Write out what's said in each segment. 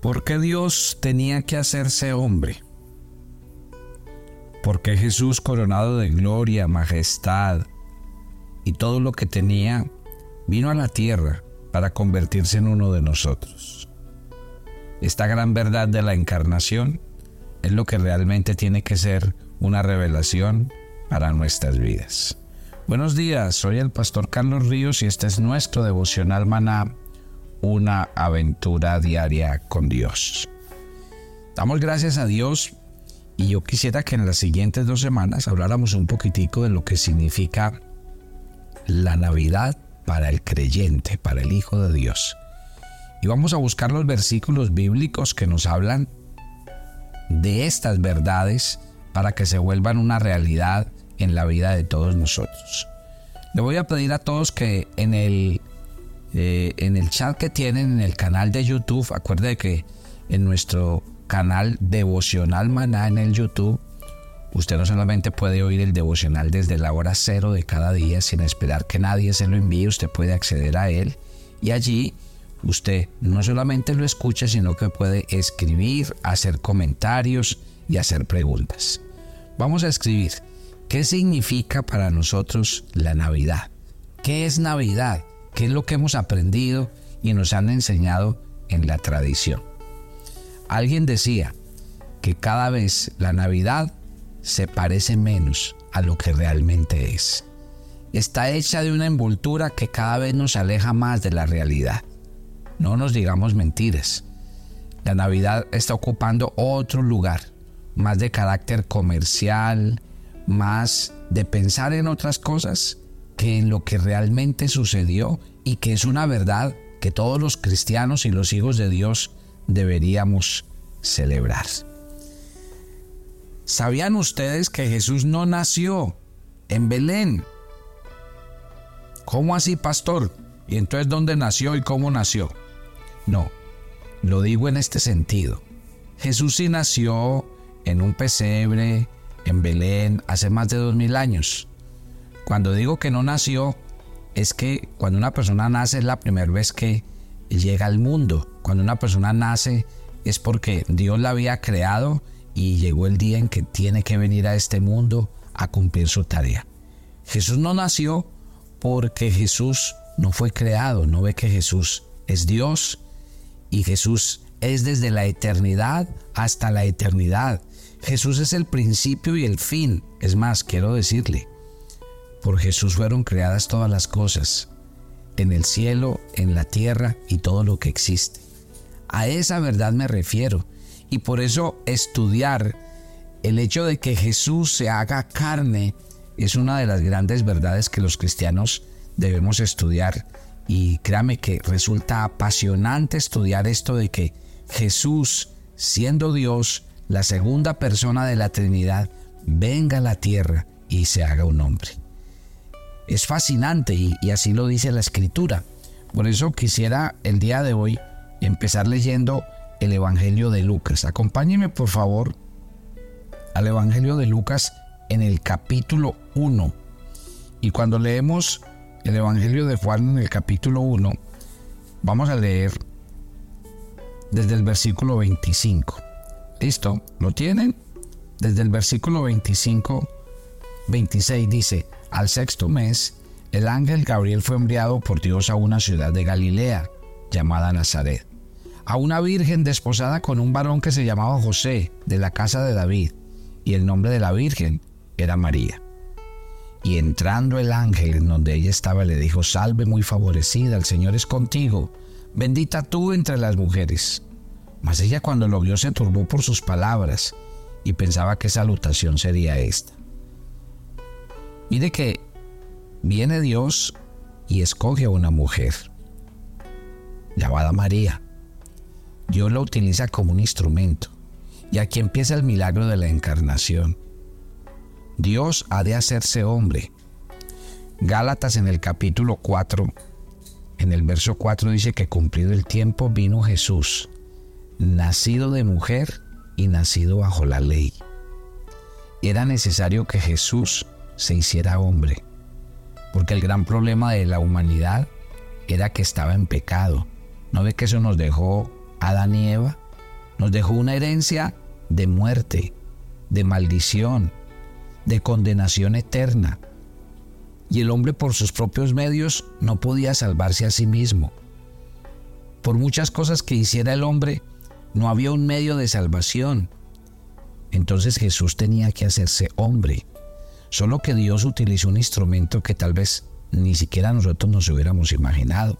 ¿Por qué Dios tenía que hacerse hombre? ¿Por qué Jesús, coronado de gloria, majestad y todo lo que tenía, vino a la tierra para convertirse en uno de nosotros? Esta gran verdad de la encarnación es lo que realmente tiene que ser una revelación para nuestras vidas. Buenos días, soy el pastor Carlos Ríos y este es nuestro devocional maná una aventura diaria con Dios. Damos gracias a Dios y yo quisiera que en las siguientes dos semanas habláramos un poquitico de lo que significa la Navidad para el creyente, para el Hijo de Dios. Y vamos a buscar los versículos bíblicos que nos hablan de estas verdades para que se vuelvan una realidad en la vida de todos nosotros. Le voy a pedir a todos que en el eh, en el chat que tienen en el canal de YouTube, acuerde que en nuestro canal devocional maná en el YouTube, usted no solamente puede oír el devocional desde la hora cero de cada día sin esperar que nadie se lo envíe, usted puede acceder a él y allí usted no solamente lo escucha, sino que puede escribir, hacer comentarios y hacer preguntas. Vamos a escribir, ¿qué significa para nosotros la Navidad? ¿Qué es Navidad? Qué es lo que hemos aprendido y nos han enseñado en la tradición. Alguien decía que cada vez la Navidad se parece menos a lo que realmente es. Está hecha de una envoltura que cada vez nos aleja más de la realidad. No nos digamos mentiras. La Navidad está ocupando otro lugar, más de carácter comercial, más de pensar en otras cosas que en lo que realmente sucedió y que es una verdad que todos los cristianos y los hijos de Dios deberíamos celebrar. ¿Sabían ustedes que Jesús no nació en Belén? ¿Cómo así, pastor? ¿Y entonces dónde nació y cómo nació? No, lo digo en este sentido. Jesús sí nació en un pesebre en Belén hace más de dos mil años. Cuando digo que no nació, es que cuando una persona nace es la primera vez que llega al mundo. Cuando una persona nace es porque Dios la había creado y llegó el día en que tiene que venir a este mundo a cumplir su tarea. Jesús no nació porque Jesús no fue creado, no ve que Jesús es Dios y Jesús es desde la eternidad hasta la eternidad. Jesús es el principio y el fin. Es más, quiero decirle, por Jesús fueron creadas todas las cosas, en el cielo, en la tierra y todo lo que existe. A esa verdad me refiero y por eso estudiar el hecho de que Jesús se haga carne es una de las grandes verdades que los cristianos debemos estudiar y créame que resulta apasionante estudiar esto de que Jesús, siendo Dios, la segunda persona de la Trinidad, venga a la tierra y se haga un hombre es fascinante y, así lo dice la escritura. Por eso quisiera el día de hoy empezar leyendo el Evangelio de Lucas. Acompáñeme por favor al Evangelio de Lucas en el capítulo 1. Y cuando leemos el Evangelio de Juan en el capítulo 1, vamos a leer desde el versículo 25. ¿Listo? ¿Lo tienen? Desde el versículo 25, 26 dice, al sexto mes, el ángel Gabriel fue enviado por Dios a una ciudad de Galilea, llamada Nazaret, a una virgen desposada con un varón que se llamaba José, de la casa de David, y el nombre de la virgen era María. Y entrando el ángel en donde ella estaba le dijo, Salve muy favorecida, el Señor es contigo, bendita tú entre las mujeres. Mas ella cuando lo vio se turbó por sus palabras y pensaba qué salutación sería esta. Mire que viene Dios y escoge a una mujer llamada María. Dios la utiliza como un instrumento. Y aquí empieza el milagro de la encarnación. Dios ha de hacerse hombre. Gálatas en el capítulo 4, en el verso 4 dice que cumplido el tiempo vino Jesús, nacido de mujer y nacido bajo la ley. Era necesario que Jesús se hiciera hombre. Porque el gran problema de la humanidad era que estaba en pecado. ¿No ve que eso nos dejó Adán y Eva? nos dejó una herencia de muerte, de maldición, de condenación eterna. Y el hombre por sus propios medios no podía salvarse a sí mismo. Por muchas cosas que hiciera el hombre, no había un medio de salvación. Entonces Jesús tenía que hacerse hombre. Solo que Dios utilizó un instrumento que tal vez ni siquiera nosotros nos hubiéramos imaginado.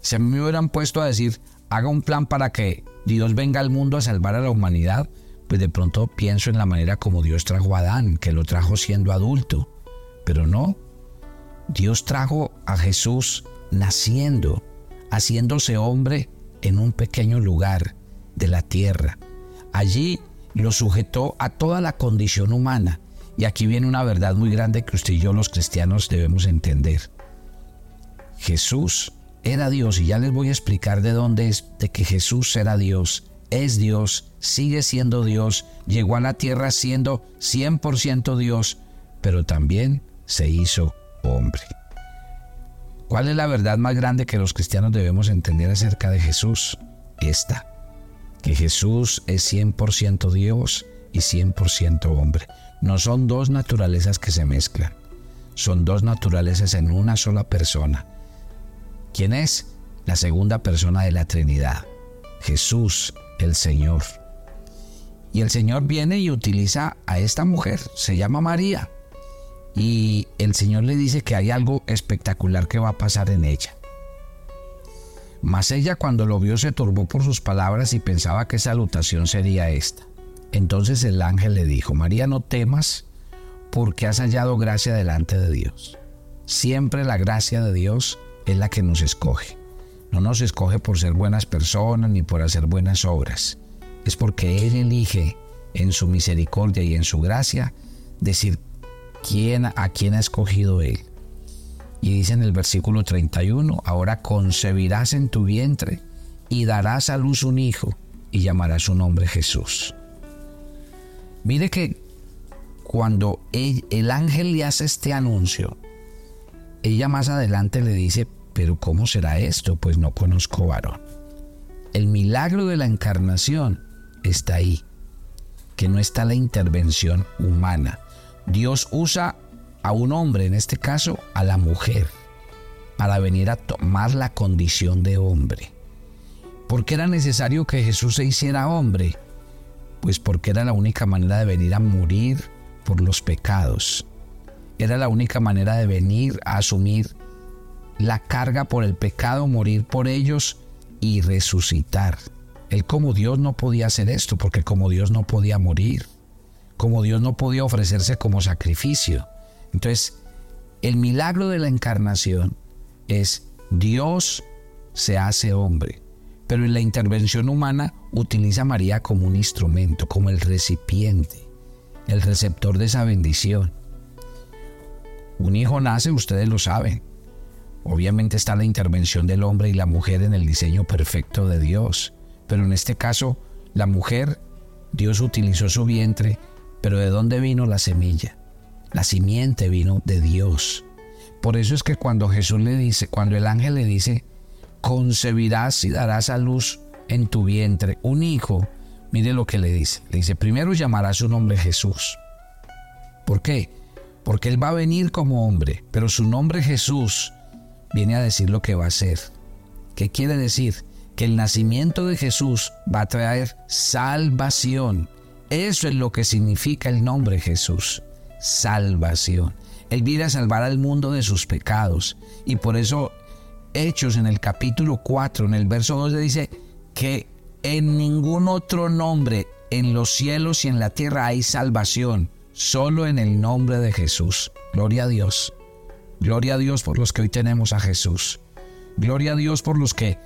Si a mí me hubieran puesto a decir, haga un plan para que Dios venga al mundo a salvar a la humanidad, pues de pronto pienso en la manera como Dios trajo a Adán, que lo trajo siendo adulto. Pero no, Dios trajo a Jesús naciendo, haciéndose hombre en un pequeño lugar de la tierra. Allí lo sujetó a toda la condición humana. Y aquí viene una verdad muy grande que usted y yo los cristianos debemos entender. Jesús era Dios y ya les voy a explicar de dónde es de que Jesús era Dios, es Dios, sigue siendo Dios, llegó a la tierra siendo 100% Dios, pero también se hizo hombre. ¿Cuál es la verdad más grande que los cristianos debemos entender acerca de Jesús? Esta, que Jesús es 100% Dios y 100% hombre. No son dos naturalezas que se mezclan, son dos naturalezas en una sola persona. ¿Quién es? La segunda persona de la Trinidad, Jesús el Señor. Y el Señor viene y utiliza a esta mujer, se llama María, y el Señor le dice que hay algo espectacular que va a pasar en ella. Mas ella cuando lo vio se turbó por sus palabras y pensaba que salutación sería esta. Entonces el ángel le dijo, María, no temas porque has hallado gracia delante de Dios. Siempre la gracia de Dios es la que nos escoge. No nos escoge por ser buenas personas ni por hacer buenas obras. Es porque Él elige en su misericordia y en su gracia decir quién, a quién ha escogido Él. Y dice en el versículo 31, ahora concebirás en tu vientre y darás a luz un hijo y llamarás su nombre Jesús. Mire que cuando el, ángel le hace este anuncio, ella más adelante le dice, pero ¿cómo será esto? Pues no conozco varón. El milagro de la encarnación está ahí, que no está la intervención humana. Dios usa a un hombre, en este caso a la mujer, para venir a tomar la condición de hombre. ¿Por qué era necesario que Jesús se hiciera hombre? Pues porque era la única manera de venir a morir por los pecados. Era la única manera de venir a asumir la carga por el pecado, morir por ellos y resucitar. Él como Dios no podía hacer esto porque como Dios no podía morir, como Dios no podía ofrecerse como sacrificio. Entonces, el milagro de la encarnación es Dios se hace hombre, pero en la intervención humana utiliza a María como un instrumento, como el recipiente, el receptor de esa bendición. Un hijo nace, ustedes lo saben. Obviamente está la intervención del hombre y la mujer en el diseño perfecto de Dios, pero en este caso, la mujer, Dios utilizó su vientre, pero ¿de dónde vino la semilla? La simiente vino de Dios. Por eso es que cuando Jesús le dice, cuando el ángel le dice, concebirás y darás a luz en tu vientre un hijo, mire lo que le dice. Le dice, primero llamará su nombre Jesús. ¿Por qué? Porque él va a venir como hombre, pero su nombre Jesús viene a decir lo que va a hacer. ¿Qué quiere decir? Que el nacimiento de Jesús va a traer salvación. Eso es lo que significa el nombre Jesús salvación. Él viene a salvar al mundo de sus pecados. Y por eso Hechos en el capítulo 4, en el verso 2 dice que en ningún otro nombre en los cielos y en la tierra hay salvación, solo en el nombre de Jesús. Gloria a Dios. Gloria a Dios por los que hoy tenemos a Jesús. Gloria a Dios por los que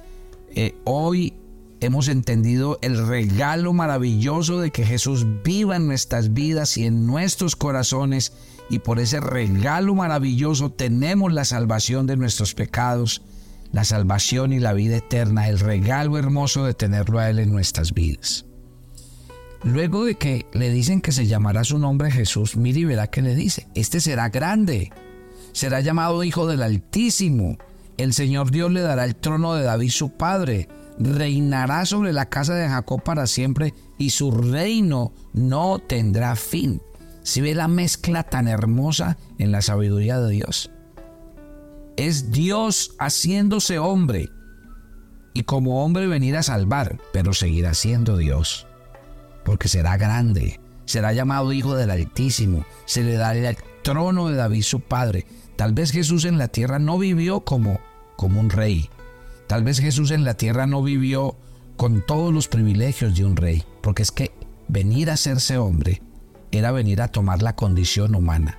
eh, hoy hemos entendido el regalo maravilloso de que Jesús viva en nuestras vidas y en nuestros corazones y por ese regalo maravilloso tenemos la salvación de nuestros pecados, la salvación y la vida eterna, el regalo hermoso de tenerlo a Él en nuestras vidas. Luego de que le dicen que se llamará su nombre Jesús, mire y verá que le dice, este será grande, será llamado Hijo del Altísimo, el Señor Dios le dará el trono de David su padre, reinará sobre la casa de Jacob para siempre y su reino no tendrá fin. Si ve la mezcla tan hermosa en la sabiduría de Dios. Es Dios haciéndose hombre y como hombre venir a salvar, pero seguirá siendo Dios, porque será grande, será llamado Hijo del Altísimo, se le dará el trono de David su padre. Tal vez Jesús en la tierra no vivió como, como un rey, Tal vez Jesús en la tierra no vivió con todos los privilegios de un rey, porque es que venir a hacerse hombre era venir a tomar la condición humana,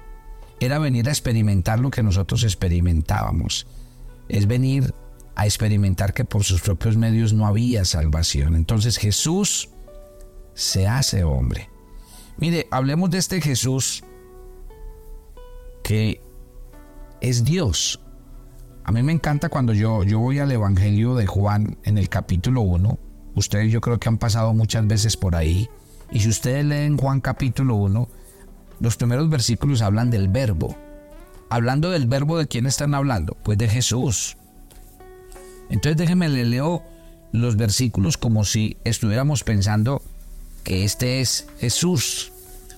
era venir a experimentar lo que nosotros experimentábamos, es venir a experimentar que por sus propios medios no había salvación. Entonces Jesús se hace hombre. Mire, hablemos de este Jesús que es Dios, a mí me encanta cuando yo, yo voy al Evangelio de Juan en el capítulo 1. Ustedes yo creo que han pasado muchas veces por ahí. Y si ustedes leen Juan capítulo 1, los primeros versículos hablan del verbo. Hablando del verbo, ¿de quién están hablando? Pues de Jesús. Entonces déjenme le leo los versículos como si estuviéramos pensando que este es Jesús.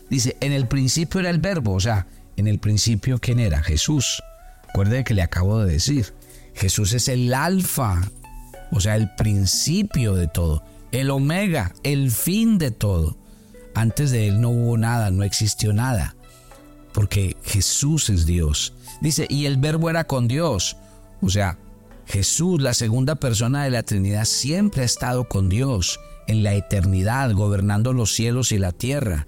Dice, en el principio era el verbo, o sea, en el principio ¿quién era? Jesús. Recuerde que le acabo de decir, Jesús es el alfa, o sea, el principio de todo, el omega, el fin de todo. Antes de él no hubo nada, no existió nada, porque Jesús es Dios. Dice, y el verbo era con Dios, o sea, Jesús, la segunda persona de la Trinidad, siempre ha estado con Dios en la eternidad, gobernando los cielos y la tierra.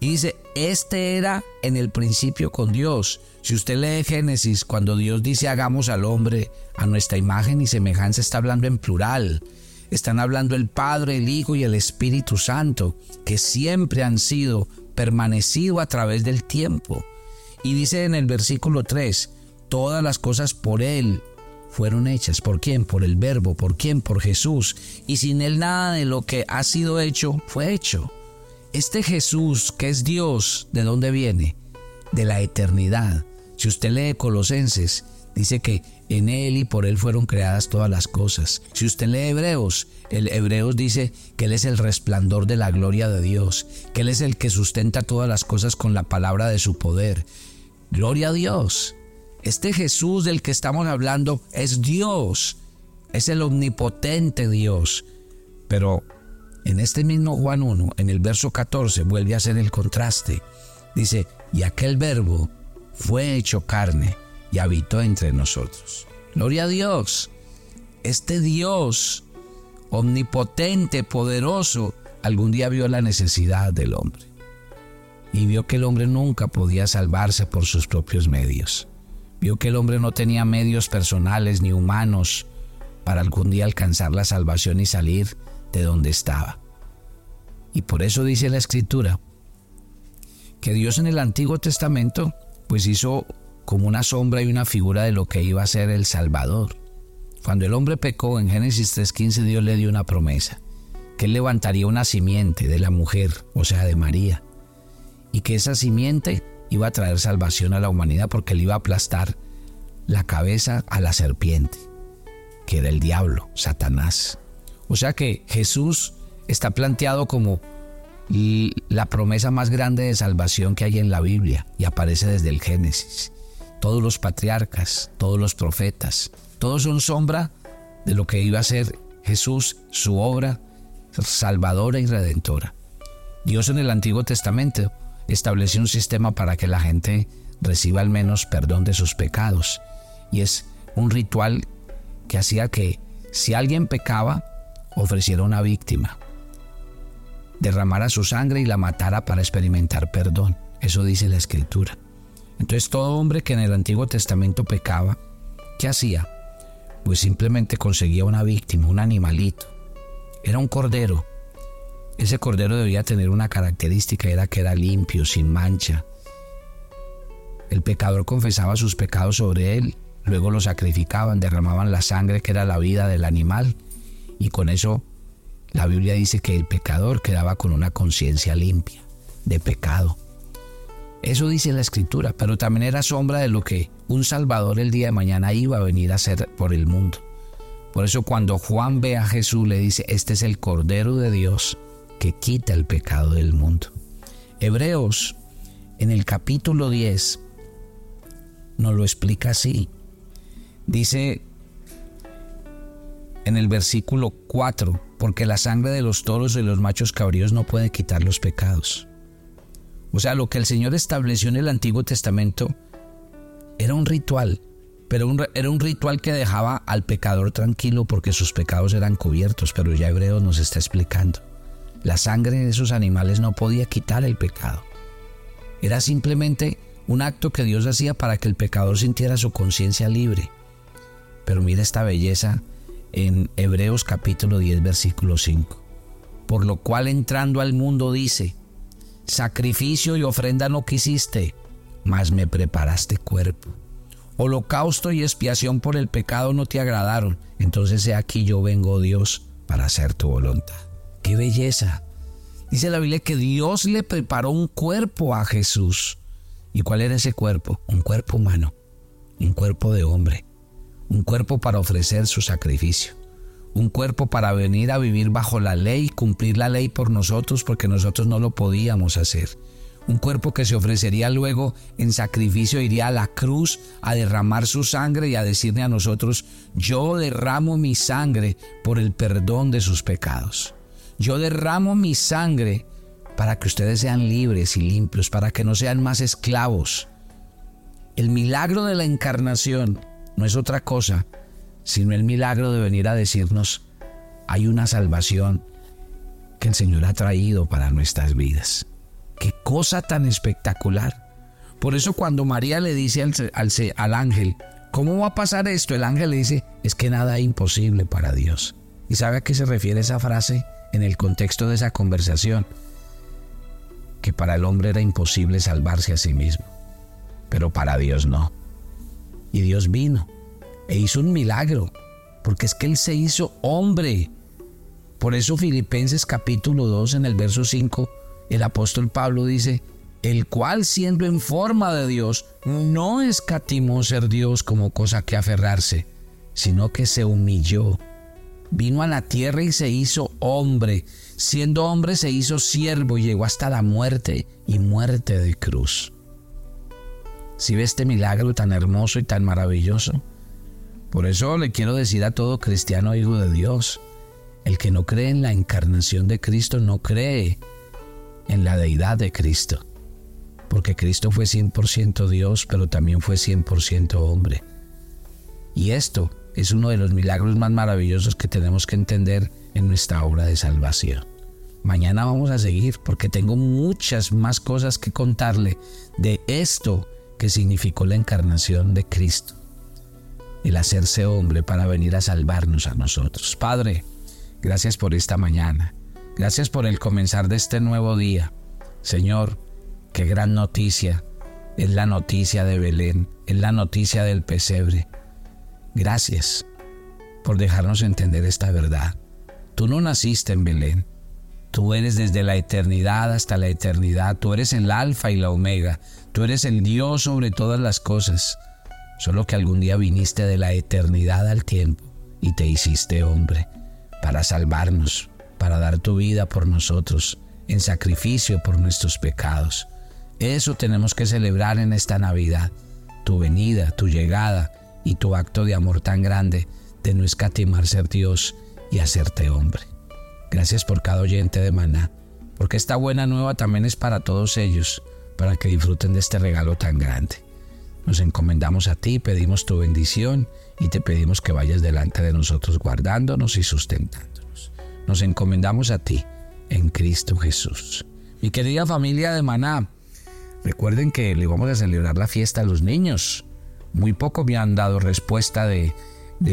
Y dice, este era en el principio con Dios. Si usted lee Génesis, cuando Dios dice hagamos al hombre a nuestra imagen y semejanza, está hablando en plural. Están hablando el Padre, el Hijo y el Espíritu Santo, que siempre han sido permanecido a través del tiempo. Y dice en el versículo 3, todas las cosas por Él fueron hechas. ¿Por quién? Por el Verbo. ¿Por quién? Por Jesús. Y sin Él nada de lo que ha sido hecho fue hecho. Este Jesús que es Dios, ¿de dónde viene? De la eternidad. Si usted lee Colosenses, dice que en Él y por Él fueron creadas todas las cosas. Si usted lee Hebreos, el Hebreos dice que Él es el resplandor de la gloria de Dios, que Él es el que sustenta todas las cosas con la palabra de su poder. Gloria a Dios. Este Jesús del que estamos hablando es Dios, es el omnipotente Dios. Pero en este mismo Juan 1, en el verso 14, vuelve a hacer el contraste. Dice, y aquel verbo fue hecho carne y habitó entre nosotros. Gloria a Dios. Este Dios omnipotente, poderoso, algún día vio la necesidad del hombre. Y vio que el hombre nunca podía salvarse por sus propios medios. Vio que el hombre no tenía medios personales ni humanos para algún día alcanzar la salvación y salir de donde estaba. Y por eso dice la escritura que Dios en el Antiguo Testamento pues hizo como una sombra y una figura de lo que iba a ser el Salvador. Cuando el hombre pecó en Génesis 3.15 Dios le dio una promesa, que él levantaría una simiente de la mujer, o sea, de María, y que esa simiente iba a traer salvación a la humanidad porque él iba a aplastar la cabeza a la serpiente, que era el diablo, Satanás. O sea que Jesús está planteado como la promesa más grande de salvación que hay en la Biblia y aparece desde el Génesis. Todos los patriarcas, todos los profetas, todos son sombra de lo que iba a ser Jesús, su obra salvadora y redentora. Dios en el Antiguo Testamento estableció un sistema para que la gente reciba al menos perdón de sus pecados. Y es un ritual que hacía que si alguien pecaba, ofreciera una víctima, derramara su sangre y la matara para experimentar perdón. Eso dice la escritura. Entonces todo hombre que en el Antiguo Testamento pecaba, ¿qué hacía? Pues simplemente conseguía una víctima, un animalito. Era un cordero. Ese cordero debía tener una característica, era que era limpio, sin mancha. El pecador confesaba sus pecados sobre él, luego lo sacrificaban, derramaban la sangre que era la vida del animal y con eso la Biblia dice que el pecador quedaba con una conciencia limpia de pecado. Eso dice la escritura, pero también era sombra de lo que un Salvador el día de mañana iba a venir a hacer por el mundo. Por eso cuando Juan ve a Jesús le dice, este es el Cordero de Dios que quita el pecado del mundo. Hebreos en el capítulo 10 nos lo explica así. Dice en el versículo 4, porque la sangre de los toros y los machos cabríos no puede quitar los pecados. O sea, lo que el Señor estableció en el Antiguo Testamento era un ritual, pero era un ritual que dejaba al pecador tranquilo porque sus pecados eran cubiertos, pero ya Hebreo nos está explicando. La sangre de esos animales no podía quitar el pecado. Era simplemente un acto que Dios hacía para que el pecador sintiera su conciencia libre. Pero mira esta belleza en Hebreos capítulo 10 versículo 5. Por lo cual entrando al mundo dice, sacrificio y ofrenda no quisiste, mas me preparaste cuerpo. Holocausto y expiación por el pecado no te agradaron, entonces he aquí yo vengo Dios para hacer tu voluntad. ¡Qué belleza! Dice la Biblia que Dios le preparó un cuerpo a Jesús. ¿Y cuál era ese cuerpo? Un cuerpo humano, un cuerpo de hombre, un cuerpo para ofrecer su sacrificio, un cuerpo para venir a vivir bajo la ley, cumplir la ley por nosotros porque nosotros no lo podíamos hacer. Un cuerpo que se ofrecería luego en sacrificio, iría a la cruz a derramar su sangre y a decirle a nosotros, yo derramo mi sangre por el perdón de sus pecados. Yo derramo mi sangre para que ustedes sean libres y limpios, para que no sean más esclavos. El milagro de la encarnación no es otra cosa, sino el milagro de venir a decirnos, hay una salvación que el Señor ha traído para nuestras vidas. Qué cosa tan espectacular. Por eso cuando María le dice al, al, ángel, ¿cómo va a pasar esto? El ángel le dice, es que nada es imposible para Dios. ¿Y sabe a qué se refiere esa frase? en el contexto de esa conversación que para el hombre era imposible salvarse a sí mismo, pero para Dios no. Y Dios vino e hizo un milagro, porque es que Él se hizo hombre. Por eso Filipenses capítulo 2 en el verso 5, el apóstol Pablo dice, el cual siendo en forma de Dios, no escatimó ser Dios como cosa que aferrarse, sino que se humilló vino a la tierra y se hizo hombre. Siendo hombre se hizo siervo y llegó hasta la muerte y muerte de cruz. Si ve este milagro tan hermoso y tan maravilloso, por eso le quiero decir a todo cristiano hijo de Dios, el que no cree en la encarnación de Cristo no cree en la deidad de Cristo, porque Cristo fue 100% Dios, pero también fue 100% hombre. Y esto es uno de los milagros más maravillosos que tenemos que entender en nuestra obra de salvación. Mañana vamos a seguir porque tengo muchas más cosas que contarle de esto que significó la encarnación de Cristo, el hacerse hombre para venir a salvarnos a nosotros. Padre, gracias por esta mañana, gracias por el comenzar de este nuevo día. Señor, qué gran noticia es la noticia de Belén, es la noticia del pesebre Gracias por dejarnos entender esta verdad. Tú no naciste en Belén. Tú eres desde la eternidad hasta la eternidad. Tú eres el alfa y la omega. Tú eres el Dios sobre todas las cosas. Solo que algún día viniste de la eternidad al tiempo y te hiciste hombre para salvarnos, para dar tu vida por nosotros, en sacrificio por nuestros pecados. Eso tenemos que celebrar en esta Navidad. Tu venida, tu llegada, y tu acto de amor tan grande de no escatimar ser Dios y hacerte hombre. Gracias por cada oyente de Maná, porque esta buena nueva también es para todos ellos, para que disfruten de este regalo tan grande. Nos encomendamos a ti, pedimos tu bendición y te pedimos que vayas delante de nosotros guardándonos y sustentándonos. Nos encomendamos a ti en Cristo Jesús. Mi querida familia de Maná, recuerden que le vamos a celebrar la fiesta a los niños muy poco me han dado respuesta de,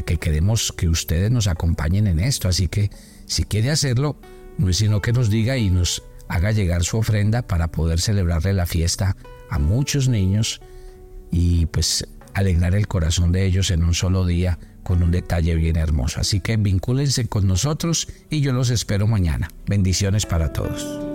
que queremos que ustedes nos acompañen en esto. Así que si quiere hacerlo, no es sino que nos diga y nos haga llegar su ofrenda para poder celebrarle la fiesta a muchos niños y pues alegrar el corazón de ellos en un solo día con un detalle bien hermoso. Así que vincúlense con nosotros y yo los espero mañana. Bendiciones para todos.